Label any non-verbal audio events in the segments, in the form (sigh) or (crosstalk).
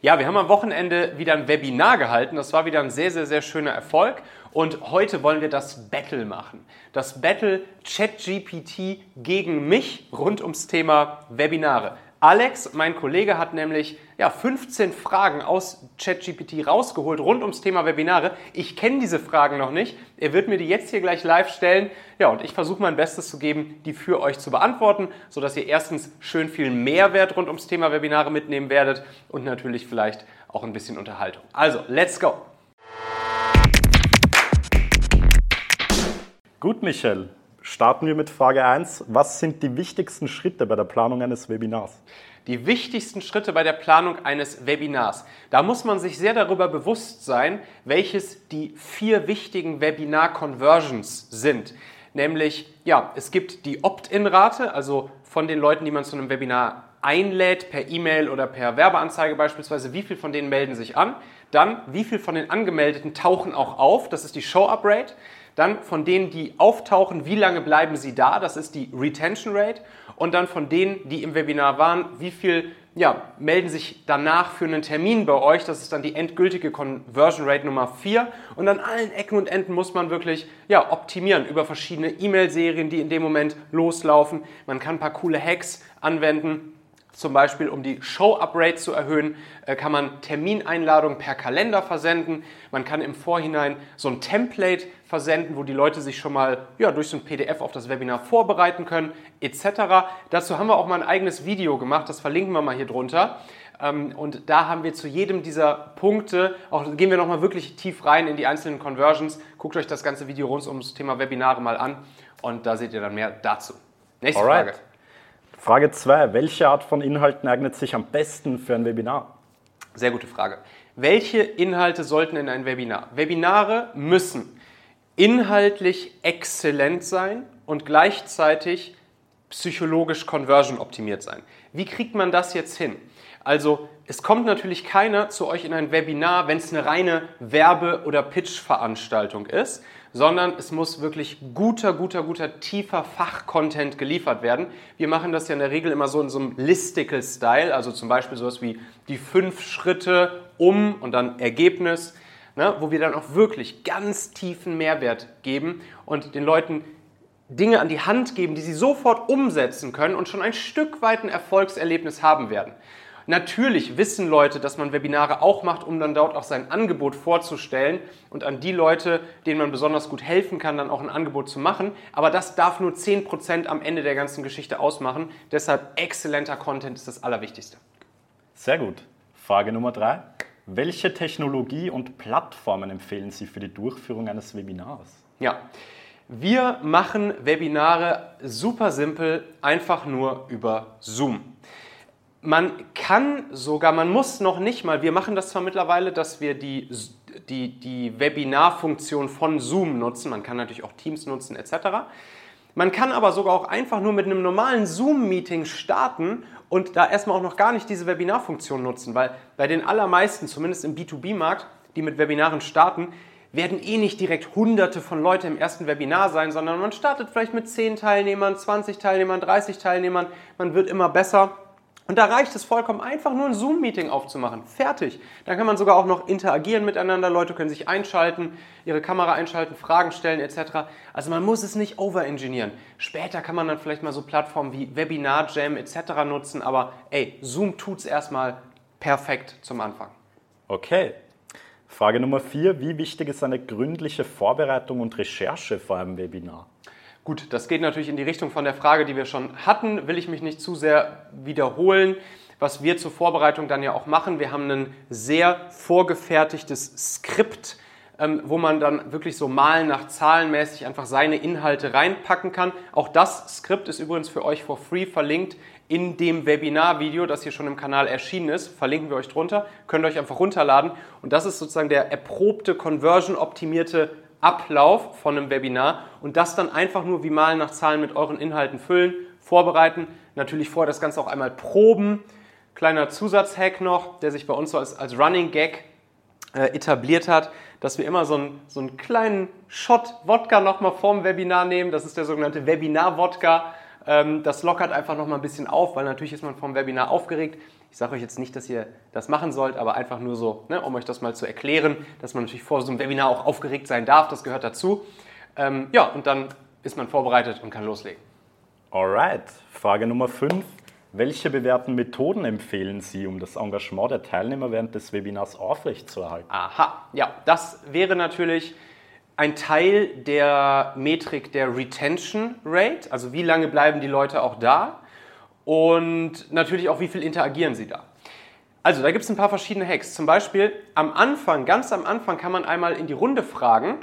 Ja, wir haben am Wochenende wieder ein Webinar gehalten. Das war wieder ein sehr, sehr, sehr schöner Erfolg. Und heute wollen wir das Battle machen. Das Battle ChatGPT gegen mich rund ums Thema Webinare. Alex, mein Kollege, hat nämlich ja, 15 Fragen aus ChatGPT rausgeholt rund ums Thema Webinare. Ich kenne diese Fragen noch nicht. Er wird mir die jetzt hier gleich live stellen. Ja, und ich versuche mein Bestes zu geben, die für euch zu beantworten, sodass ihr erstens schön viel Mehrwert rund ums Thema Webinare mitnehmen werdet und natürlich vielleicht auch ein bisschen Unterhaltung. Also, let's go! Gut, Michel. Starten wir mit Frage 1. Was sind die wichtigsten Schritte bei der Planung eines Webinars? Die wichtigsten Schritte bei der Planung eines Webinars. Da muss man sich sehr darüber bewusst sein, welches die vier wichtigen Webinar-Conversions sind. Nämlich, ja, es gibt die Opt-in-Rate, also von den Leuten, die man zu einem Webinar einlädt, per E-Mail oder per Werbeanzeige beispielsweise, wie viel von denen melden sich an. Dann, wie viel von den Angemeldeten tauchen auch auf, das ist die Show-Up-Rate. Dann von denen, die auftauchen, wie lange bleiben sie da? Das ist die Retention Rate. Und dann von denen, die im Webinar waren, wie viel ja, melden sich danach für einen Termin bei euch? Das ist dann die endgültige Conversion Rate Nummer 4. Und an allen Ecken und Enden muss man wirklich ja, optimieren über verschiedene E-Mail-Serien, die in dem Moment loslaufen. Man kann ein paar coole Hacks anwenden zum Beispiel, um die Show-Up-Rate zu erhöhen, äh, kann man Termineinladungen per Kalender versenden. Man kann im Vorhinein so ein Template versenden, wo die Leute sich schon mal ja, durch so ein PDF auf das Webinar vorbereiten können, etc. Dazu haben wir auch mal ein eigenes Video gemacht, das verlinken wir mal hier drunter. Ähm, und da haben wir zu jedem dieser Punkte, auch gehen wir nochmal wirklich tief rein in die einzelnen Conversions. Guckt euch das ganze Video rund ums Thema Webinare mal an und da seht ihr dann mehr dazu. Nächste Alright. Frage. Frage 2. Welche Art von Inhalten eignet sich am besten für ein Webinar? Sehr gute Frage. Welche Inhalte sollten in ein Webinar? Webinare müssen inhaltlich exzellent sein und gleichzeitig psychologisch conversion optimiert sein. Wie kriegt man das jetzt hin? Also es kommt natürlich keiner zu euch in ein Webinar, wenn es eine reine Werbe- oder Pitch-Veranstaltung ist, sondern es muss wirklich guter, guter, guter, tiefer Fachcontent geliefert werden. Wir machen das ja in der Regel immer so in so einem Listicle-Style, also zum Beispiel sowas wie die fünf Schritte um und dann Ergebnis, ne, wo wir dann auch wirklich ganz tiefen Mehrwert geben und den Leuten Dinge an die Hand geben, die sie sofort umsetzen können und schon ein Stück weit ein Erfolgserlebnis haben werden. Natürlich wissen Leute, dass man Webinare auch macht, um dann dort auch sein Angebot vorzustellen und an die Leute, denen man besonders gut helfen kann, dann auch ein Angebot zu machen. Aber das darf nur 10% am Ende der ganzen Geschichte ausmachen. Deshalb exzellenter Content ist das Allerwichtigste. Sehr gut. Frage Nummer drei. Welche Technologie und Plattformen empfehlen Sie für die Durchführung eines Webinars? Ja, wir machen Webinare super simpel, einfach nur über Zoom. Man kann sogar, man muss noch nicht mal, wir machen das zwar mittlerweile, dass wir die, die, die Webinar-Funktion von Zoom nutzen, man kann natürlich auch Teams nutzen etc. Man kann aber sogar auch einfach nur mit einem normalen Zoom-Meeting starten und da erstmal auch noch gar nicht diese Webinar-Funktion nutzen, weil bei den allermeisten, zumindest im B2B-Markt, die mit Webinaren starten, werden eh nicht direkt hunderte von Leuten im ersten Webinar sein, sondern man startet vielleicht mit 10 Teilnehmern, 20 Teilnehmern, 30 Teilnehmern, man wird immer besser und da reicht es vollkommen einfach, nur ein Zoom-Meeting aufzumachen. Fertig. Dann kann man sogar auch noch interagieren miteinander. Leute können sich einschalten, ihre Kamera einschalten, Fragen stellen etc. Also man muss es nicht overengineeren. Später kann man dann vielleicht mal so Plattformen wie Webinar Jam etc. nutzen. Aber ey, Zoom tut es erstmal perfekt zum Anfang. Okay. Frage Nummer vier. Wie wichtig ist eine gründliche Vorbereitung und Recherche vor einem Webinar? Gut, das geht natürlich in die Richtung von der Frage, die wir schon hatten. Will ich mich nicht zu sehr wiederholen. Was wir zur Vorbereitung dann ja auch machen, wir haben ein sehr vorgefertigtes Skript, ähm, wo man dann wirklich so malen nach zahlenmäßig einfach seine Inhalte reinpacken kann. Auch das Skript ist übrigens für euch for free verlinkt in dem Webinar-Video, das hier schon im Kanal erschienen ist. Verlinken wir euch drunter. Könnt ihr euch einfach runterladen. Und das ist sozusagen der erprobte, conversion-optimierte Ablauf von einem Webinar und das dann einfach nur wie Malen nach Zahlen mit euren Inhalten füllen, vorbereiten. Natürlich vorher das Ganze auch einmal proben. Kleiner Zusatzhack noch, der sich bei uns so als, als Running Gag äh, etabliert hat, dass wir immer so einen, so einen kleinen Shot Wodka nochmal vorm Webinar nehmen. Das ist der sogenannte Webinar-Wodka. Ähm, das lockert einfach nochmal ein bisschen auf, weil natürlich ist man vom Webinar aufgeregt. Ich sage euch jetzt nicht, dass ihr das machen sollt, aber einfach nur so, ne, um euch das mal zu erklären, dass man natürlich vor so einem Webinar auch aufgeregt sein darf, das gehört dazu. Ähm, ja, und dann ist man vorbereitet und kann loslegen. Alright, Frage Nummer 5. Welche bewährten Methoden empfehlen Sie, um das Engagement der Teilnehmer während des Webinars aufrechtzuerhalten? Aha, ja, das wäre natürlich ein Teil der Metrik der Retention Rate, also wie lange bleiben die Leute auch da und natürlich auch, wie viel interagieren sie da. Also, da gibt es ein paar verschiedene Hacks. Zum Beispiel am Anfang, ganz am Anfang, kann man einmal in die Runde fragen,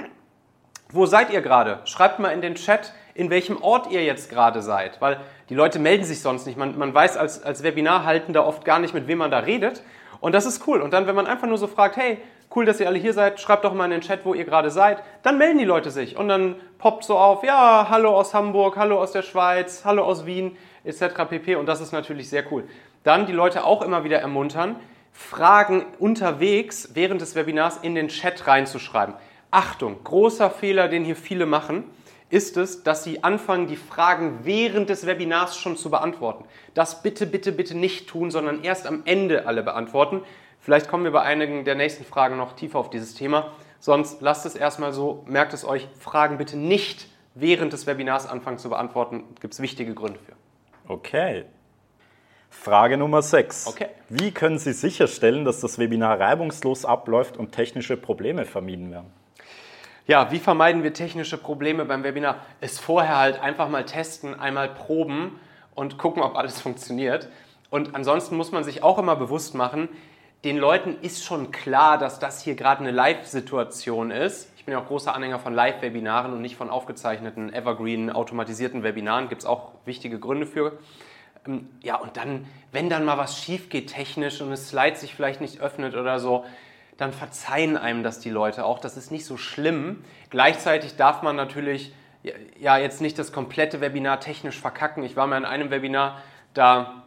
wo seid ihr gerade? Schreibt mal in den Chat, in welchem Ort ihr jetzt gerade seid, weil die Leute melden sich sonst nicht. Man, man weiß als, als Webinarhaltender oft gar nicht, mit wem man da redet. Und das ist cool. Und dann, wenn man einfach nur so fragt, hey, cool, dass ihr alle hier seid, schreibt doch mal in den Chat, wo ihr gerade seid, dann melden die Leute sich. Und dann poppt so auf, ja, hallo aus Hamburg, hallo aus der Schweiz, hallo aus Wien, etc. pp. Und das ist natürlich sehr cool. Dann die Leute auch immer wieder ermuntern, Fragen unterwegs während des Webinars in den Chat reinzuschreiben. Achtung, großer Fehler, den hier viele machen ist es, dass Sie anfangen, die Fragen während des Webinars schon zu beantworten. Das bitte, bitte, bitte nicht tun, sondern erst am Ende alle beantworten. Vielleicht kommen wir bei einigen der nächsten Fragen noch tiefer auf dieses Thema. Sonst lasst es erstmal so, merkt es euch, Fragen bitte nicht während des Webinars anfangen zu beantworten. Gibt es wichtige Gründe für. Okay. Frage Nummer 6. Okay. Wie können Sie sicherstellen, dass das Webinar reibungslos abläuft und technische Probleme vermieden werden? Ja, wie vermeiden wir technische Probleme beim Webinar? Es vorher halt einfach mal testen, einmal proben und gucken, ob alles funktioniert. Und ansonsten muss man sich auch immer bewusst machen, den Leuten ist schon klar, dass das hier gerade eine Live-Situation ist. Ich bin ja auch großer Anhänger von Live-Webinaren und nicht von aufgezeichneten, evergreen, automatisierten Webinaren. Gibt es auch wichtige Gründe für. Ähm, ja, und dann, wenn dann mal was schief geht technisch und das Slide sich vielleicht nicht öffnet oder so, dann verzeihen einem das die Leute auch. Das ist nicht so schlimm. Gleichzeitig darf man natürlich ja jetzt nicht das komplette Webinar technisch verkacken. Ich war mal in einem Webinar, da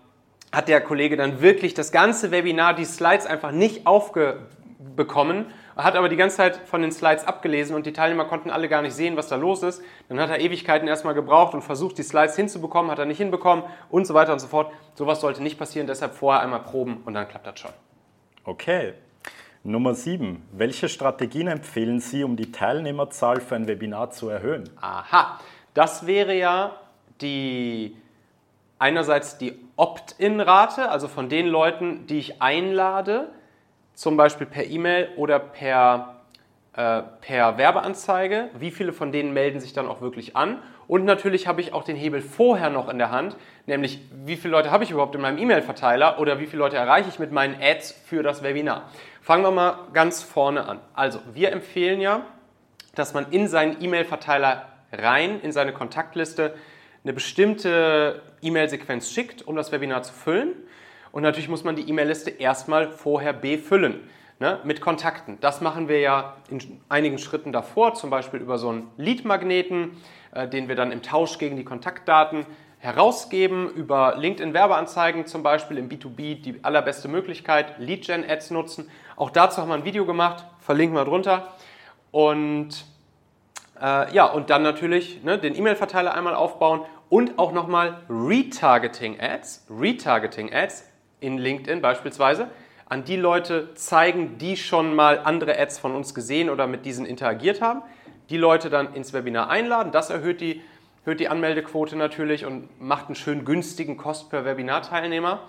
hat der Kollege dann wirklich das ganze Webinar, die Slides einfach nicht aufbekommen, hat aber die ganze Zeit von den Slides abgelesen und die Teilnehmer konnten alle gar nicht sehen, was da los ist. Dann hat er Ewigkeiten erstmal gebraucht und versucht, die Slides hinzubekommen, hat er nicht hinbekommen und so weiter und so fort. Sowas sollte nicht passieren, deshalb vorher einmal proben und dann klappt das schon. Okay, Nummer 7. Welche Strategien empfehlen Sie, um die Teilnehmerzahl für ein Webinar zu erhöhen? Aha, das wäre ja die einerseits die Opt-in-Rate, also von den Leuten, die ich einlade, zum Beispiel per E-Mail oder per, äh, per Werbeanzeige. Wie viele von denen melden sich dann auch wirklich an? Und natürlich habe ich auch den Hebel vorher noch in der Hand, nämlich wie viele Leute habe ich überhaupt in meinem E-Mail-Verteiler oder wie viele Leute erreiche ich mit meinen Ads für das Webinar. Fangen wir mal ganz vorne an. Also, wir empfehlen ja, dass man in seinen E-Mail-Verteiler rein, in seine Kontaktliste, eine bestimmte E-Mail-Sequenz schickt, um das Webinar zu füllen. Und natürlich muss man die E-Mail-Liste erstmal vorher befüllen ne, mit Kontakten. Das machen wir ja in einigen Schritten davor, zum Beispiel über so einen Lead-Magneten, äh, den wir dann im Tausch gegen die Kontaktdaten herausgeben über LinkedIn-Werbeanzeigen zum Beispiel im B2B die allerbeste Möglichkeit, Lead-Gen-Ads nutzen. Auch dazu haben wir ein Video gemacht, verlinken wir drunter. Und äh, ja, und dann natürlich ne, den E-Mail-Verteiler einmal aufbauen und auch nochmal Retargeting-Ads, Retargeting-Ads in LinkedIn beispielsweise, an die Leute zeigen, die schon mal andere Ads von uns gesehen oder mit diesen interagiert haben. Die Leute dann ins Webinar einladen. Das erhöht die erhöht die Anmeldequote natürlich und macht einen schön günstigen Kost per Webinar-Teilnehmer.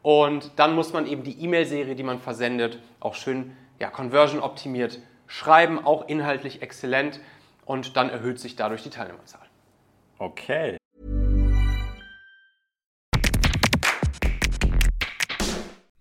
Und dann muss man eben die E-Mail-Serie, die man versendet, auch schön ja, conversion optimiert schreiben, auch inhaltlich exzellent. Und dann erhöht sich dadurch die Teilnehmerzahl. Okay.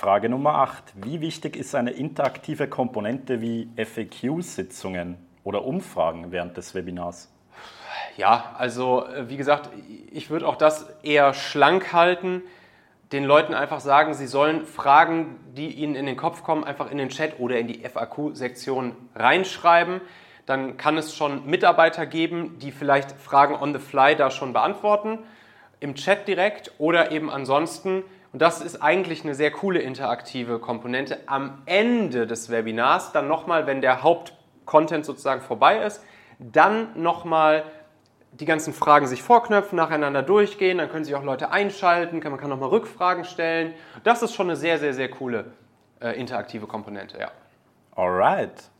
Frage Nummer 8. Wie wichtig ist eine interaktive Komponente wie FAQ-Sitzungen oder Umfragen während des Webinars? Ja, also äh, wie gesagt, ich würde auch das eher schlank halten. Den Leuten einfach sagen, sie sollen Fragen, die ihnen in den Kopf kommen, einfach in den Chat oder in die FAQ-Sektion reinschreiben. Dann kann es schon Mitarbeiter geben, die vielleicht Fragen on the fly da schon beantworten, im Chat direkt oder eben ansonsten und das ist eigentlich eine sehr coole interaktive Komponente. Am Ende des Webinars, dann nochmal, wenn der Hauptcontent sozusagen vorbei ist, dann nochmal die ganzen Fragen sich vorknöpfen, nacheinander durchgehen, dann können sich auch Leute einschalten, man kann nochmal Rückfragen stellen. Das ist schon eine sehr, sehr, sehr coole äh, interaktive Komponente, ja. Alright.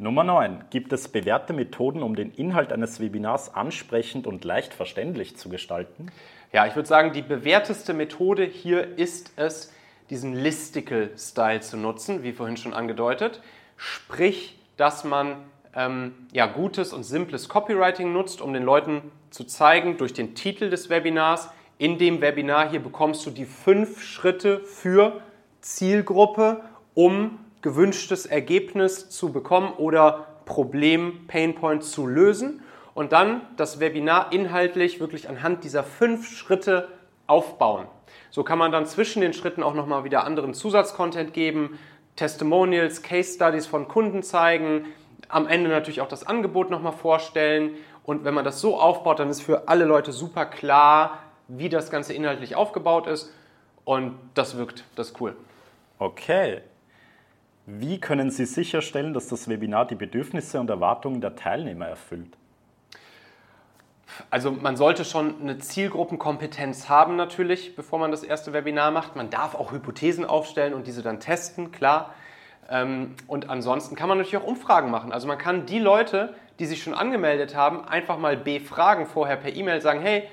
Nummer 9. Gibt es bewährte Methoden, um den Inhalt eines Webinars ansprechend und leicht verständlich zu gestalten? Ja, ich würde sagen, die bewährteste Methode hier ist es, diesen Listicle-Style zu nutzen, wie vorhin schon angedeutet. Sprich, dass man ähm, ja, gutes und simples Copywriting nutzt, um den Leuten zu zeigen, durch den Titel des Webinars, in dem Webinar hier bekommst du die fünf Schritte für Zielgruppe, um gewünschtes Ergebnis zu bekommen oder Problem, Painpoint zu lösen und dann das Webinar inhaltlich wirklich anhand dieser fünf Schritte aufbauen. So kann man dann zwischen den Schritten auch nochmal wieder anderen Zusatzcontent geben, Testimonials, Case Studies von Kunden zeigen, am Ende natürlich auch das Angebot nochmal vorstellen. Und wenn man das so aufbaut, dann ist für alle Leute super klar, wie das Ganze inhaltlich aufgebaut ist. Und das wirkt, das ist cool. Okay. Wie können Sie sicherstellen, dass das Webinar die Bedürfnisse und Erwartungen der Teilnehmer erfüllt? Also man sollte schon eine Zielgruppenkompetenz haben natürlich, bevor man das erste Webinar macht. Man darf auch Hypothesen aufstellen und diese dann testen, klar. Ähm, und ansonsten kann man natürlich auch Umfragen machen. Also man kann die Leute, die sich schon angemeldet haben, einfach mal befragen vorher per E-Mail, sagen, hey,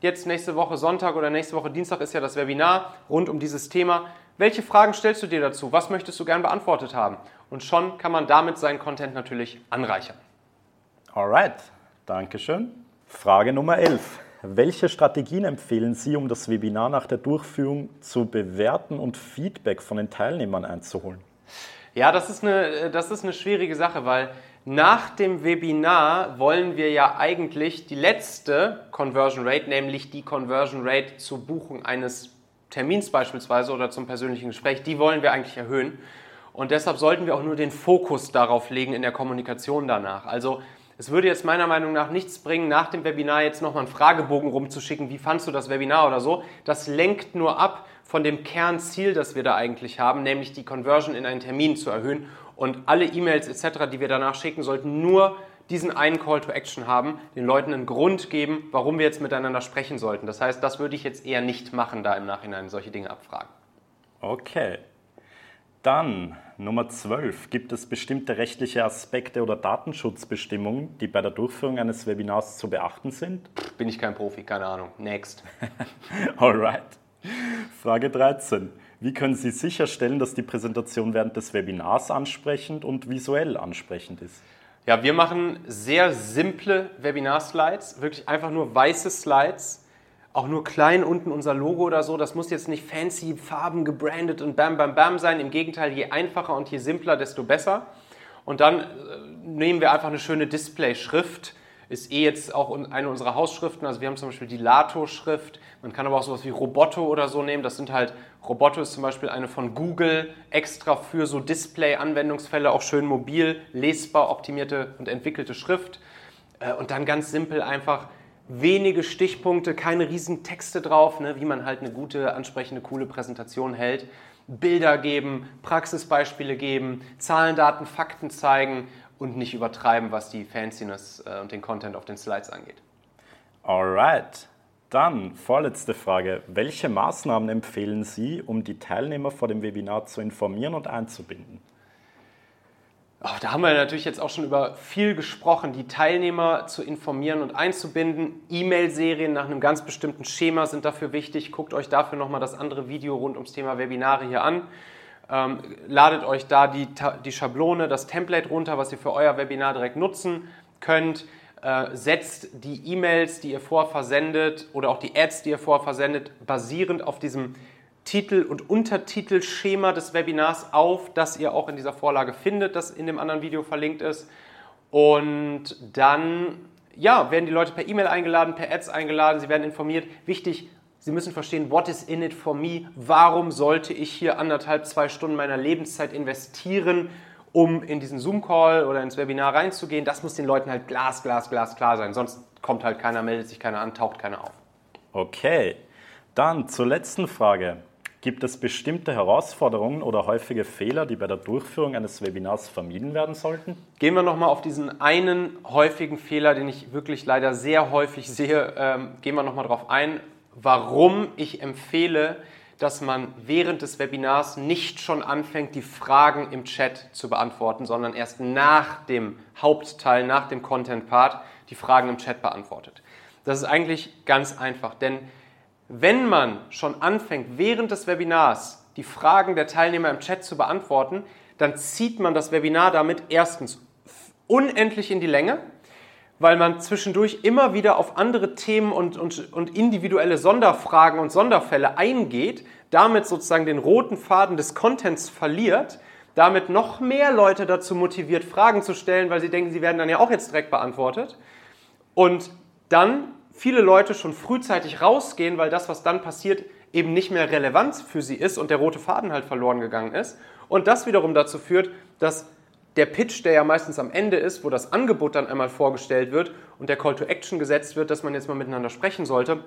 jetzt nächste Woche Sonntag oder nächste Woche Dienstag ist ja das Webinar rund um dieses Thema. Welche Fragen stellst du dir dazu? Was möchtest du gern beantwortet haben? Und schon kann man damit seinen Content natürlich anreichern. Alright, Dankeschön. Frage Nummer 11. Welche Strategien empfehlen Sie, um das Webinar nach der Durchführung zu bewerten und Feedback von den Teilnehmern einzuholen? Ja, das ist eine, das ist eine schwierige Sache, weil nach dem Webinar wollen wir ja eigentlich die letzte Conversion Rate, nämlich die Conversion Rate zur Buchung eines Termins beispielsweise oder zum persönlichen Gespräch, die wollen wir eigentlich erhöhen. Und deshalb sollten wir auch nur den Fokus darauf legen in der Kommunikation danach. Also es würde jetzt meiner Meinung nach nichts bringen, nach dem Webinar jetzt nochmal einen Fragebogen rumzuschicken, wie fandst du das Webinar oder so. Das lenkt nur ab von dem Kernziel, das wir da eigentlich haben, nämlich die Conversion in einen Termin zu erhöhen. Und alle E-Mails etc., die wir danach schicken, sollten nur diesen einen Call to Action haben, den Leuten einen Grund geben, warum wir jetzt miteinander sprechen sollten. Das heißt, das würde ich jetzt eher nicht machen, da im Nachhinein solche Dinge abfragen. Okay. Dann Nummer 12. Gibt es bestimmte rechtliche Aspekte oder Datenschutzbestimmungen, die bei der Durchführung eines Webinars zu beachten sind? Bin ich kein Profi, keine Ahnung. Next. (laughs) Alright. Frage 13. Wie können Sie sicherstellen, dass die Präsentation während des Webinars ansprechend und visuell ansprechend ist? Ja, wir machen sehr simple Webinar-Slides, wirklich einfach nur weiße Slides auch nur klein unten unser Logo oder so. Das muss jetzt nicht fancy Farben gebrandet und bam, bam, bam sein. Im Gegenteil, je einfacher und je simpler, desto besser. Und dann äh, nehmen wir einfach eine schöne Display-Schrift. Ist eh jetzt auch eine unserer Hausschriften. Also wir haben zum Beispiel die Lato-Schrift. Man kann aber auch sowas wie Roboto oder so nehmen. Das sind halt, Roboto ist zum Beispiel eine von Google extra für so Display-Anwendungsfälle, auch schön mobil, lesbar, optimierte und entwickelte Schrift. Äh, und dann ganz simpel einfach wenige Stichpunkte, keine riesen Texte drauf, ne, wie man halt eine gute, ansprechende, coole Präsentation hält. Bilder geben, Praxisbeispiele geben, Zahlen, Daten, Fakten zeigen und nicht übertreiben, was die Fanciness äh, und den Content auf den Slides angeht. Alright. Dann vorletzte Frage. Welche Maßnahmen empfehlen Sie, um die Teilnehmer vor dem Webinar zu informieren und einzubinden? Oh, da haben wir natürlich jetzt auch schon über viel gesprochen, die Teilnehmer zu informieren und einzubinden. E-Mail-Serien nach einem ganz bestimmten Schema sind dafür wichtig. Guckt euch dafür nochmal das andere Video rund ums Thema Webinare hier an. Ähm, ladet euch da die, die Schablone, das Template runter, was ihr für euer Webinar direkt nutzen könnt. Äh, setzt die E-Mails, die ihr vorversendet oder auch die Ads, die ihr vorversendet, basierend auf diesem Titel- und Untertitelschema des Webinars auf, das ihr auch in dieser Vorlage findet, das in dem anderen Video verlinkt ist. Und dann ja, werden die Leute per E-Mail eingeladen, per Ads eingeladen, sie werden informiert. Wichtig, sie müssen verstehen, what is in it for me? Warum sollte ich hier anderthalb, zwei Stunden meiner Lebenszeit investieren, um in diesen Zoom-Call oder ins Webinar reinzugehen? Das muss den Leuten halt glas, glas, glas klar sein. Sonst kommt halt keiner, meldet sich keiner an, taucht keiner auf. Okay, dann zur letzten Frage. Gibt es bestimmte Herausforderungen oder häufige Fehler, die bei der Durchführung eines Webinars vermieden werden sollten? Gehen wir nochmal auf diesen einen häufigen Fehler, den ich wirklich leider sehr häufig sehe. Ähm, gehen wir nochmal darauf ein, warum ich empfehle, dass man während des Webinars nicht schon anfängt, die Fragen im Chat zu beantworten, sondern erst nach dem Hauptteil, nach dem Content-Part, die Fragen im Chat beantwortet. Das ist eigentlich ganz einfach, denn wenn man schon anfängt, während des Webinars die Fragen der Teilnehmer im Chat zu beantworten, dann zieht man das Webinar damit erstens unendlich in die Länge, weil man zwischendurch immer wieder auf andere Themen und, und, und individuelle Sonderfragen und Sonderfälle eingeht, damit sozusagen den roten Faden des Contents verliert, damit noch mehr Leute dazu motiviert, Fragen zu stellen, weil sie denken, sie werden dann ja auch jetzt direkt beantwortet. Und dann viele Leute schon frühzeitig rausgehen, weil das, was dann passiert, eben nicht mehr relevant für sie ist und der rote Faden halt verloren gegangen ist. Und das wiederum dazu führt, dass der Pitch, der ja meistens am Ende ist, wo das Angebot dann einmal vorgestellt wird und der Call to Action gesetzt wird, dass man jetzt mal miteinander sprechen sollte,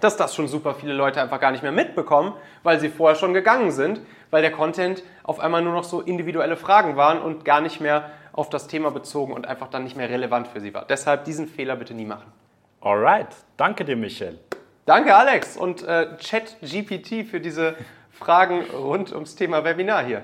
dass das schon super viele Leute einfach gar nicht mehr mitbekommen, weil sie vorher schon gegangen sind, weil der Content auf einmal nur noch so individuelle Fragen waren und gar nicht mehr auf das Thema bezogen und einfach dann nicht mehr relevant für sie war. Deshalb diesen Fehler bitte nie machen. Alright, danke dir, Michel. Danke, Alex und äh, ChatGPT für diese Fragen rund ums Thema Webinar hier.